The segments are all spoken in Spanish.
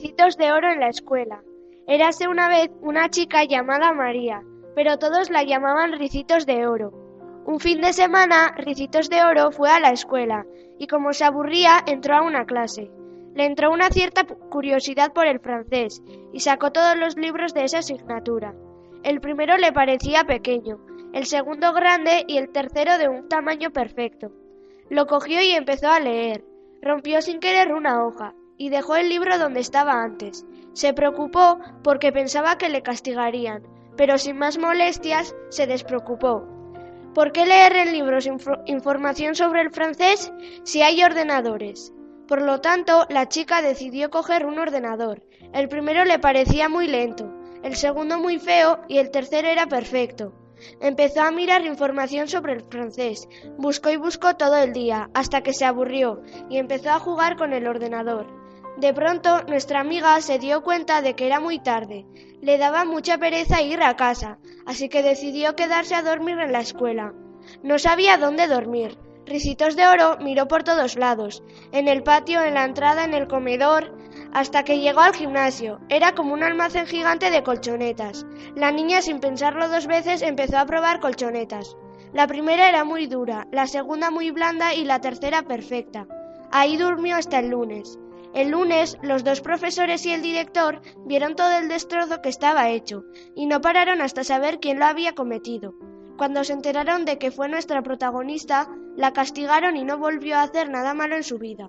Ricitos de oro en la escuela. Érase una vez una chica llamada María, pero todos la llamaban Ricitos de Oro. Un fin de semana, Ricitos de Oro fue a la escuela y como se aburría entró a una clase. Le entró una cierta curiosidad por el francés y sacó todos los libros de esa asignatura. El primero le parecía pequeño, el segundo grande y el tercero de un tamaño perfecto. Lo cogió y empezó a leer. Rompió sin querer una hoja y dejó el libro donde estaba antes. Se preocupó porque pensaba que le castigarían, pero sin más molestias se despreocupó. ¿Por qué leer en libros información sobre el francés si hay ordenadores? Por lo tanto, la chica decidió coger un ordenador. El primero le parecía muy lento, el segundo muy feo y el tercero era perfecto. Empezó a mirar información sobre el francés, buscó y buscó todo el día, hasta que se aburrió y empezó a jugar con el ordenador. De pronto, nuestra amiga se dio cuenta de que era muy tarde. Le daba mucha pereza ir a casa, así que decidió quedarse a dormir en la escuela. No sabía dónde dormir. Risitos de Oro miró por todos lados, en el patio, en la entrada, en el comedor, hasta que llegó al gimnasio. Era como un almacén gigante de colchonetas. La niña, sin pensarlo dos veces, empezó a probar colchonetas. La primera era muy dura, la segunda muy blanda y la tercera perfecta. Ahí durmió hasta el lunes. El lunes, los dos profesores y el director vieron todo el destrozo que estaba hecho, y no pararon hasta saber quién lo había cometido. Cuando se enteraron de que fue nuestra protagonista, la castigaron y no volvió a hacer nada malo en su vida.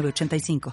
85